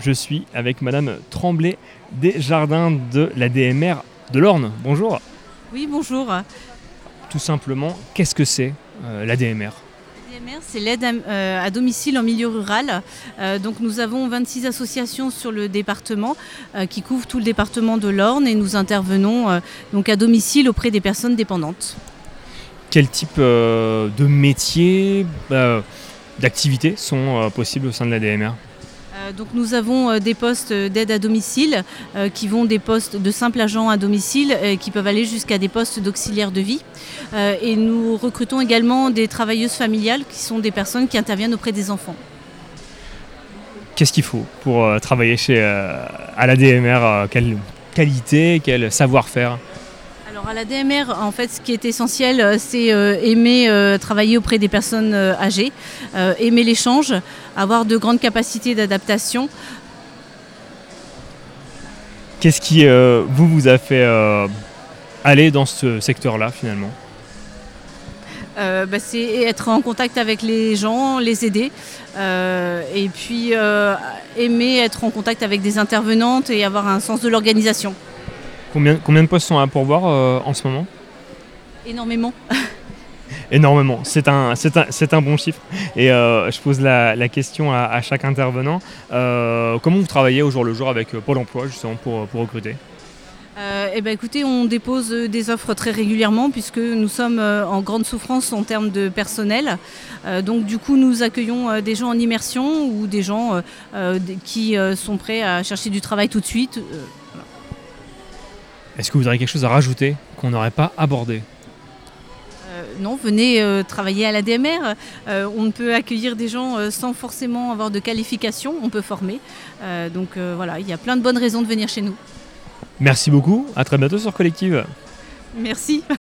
Je suis avec Madame Tremblay des Jardins de la DMR de l'Orne. Bonjour. Oui, bonjour. Tout simplement, qu'est-ce que c'est euh, la DMR DMR, c'est l'aide à, euh, à domicile en milieu rural. Euh, donc nous avons 26 associations sur le département euh, qui couvrent tout le département de l'Orne et nous intervenons donc à domicile auprès des personnes dépendantes. Quel type de métiers, euh, d'activités sont possibles au sein de la DMR donc nous avons euh, des postes d'aide à domicile euh, qui vont des postes de simple agent à domicile euh, qui peuvent aller jusqu'à des postes d'auxiliaire de vie. Euh, et nous recrutons également des travailleuses familiales qui sont des personnes qui interviennent auprès des enfants. Qu'est-ce qu'il faut pour euh, travailler chez, euh, à la DMR euh, Quelle qualité, quel savoir-faire? Alors à la DMR, en fait, ce qui est essentiel, euh, c'est euh, aimer euh, travailler auprès des personnes euh, âgées, aimer l'échange, avoir de grandes capacités d'adaptation. Qu'est-ce qui vous vous a fait aller dans ce secteur-là finalement? Euh, bah, c'est être en contact avec les gens, les aider, euh, et puis euh, aimer être en contact avec des intervenantes et avoir un sens de l'organisation. Combien, combien de postes sont à pourvoir euh, en ce moment? Énormément. Énormément, c'est un, c'est un, un bon chiffre. Et euh, je pose la, la question à, à chaque intervenant. Euh, comment vous travaillez au jour le jour avec Pôle Emploi justement pour, pour recruter? Eh ben, écoutez, on dépose des offres très régulièrement puisque nous sommes en grande souffrance en termes de personnel. Donc du coup, nous accueillons des gens en immersion ou des gens qui sont prêts à chercher du travail tout de suite. Est-ce que vous auriez quelque chose à rajouter qu'on n'aurait pas abordé euh, non, venez euh, travailler à la DMR. Euh, on peut accueillir des gens euh, sans forcément avoir de qualification. On peut former. Donc voilà, il y a plein de bonnes raisons de venir chez nous. Merci beaucoup, à très bientôt sur Collective. Merci.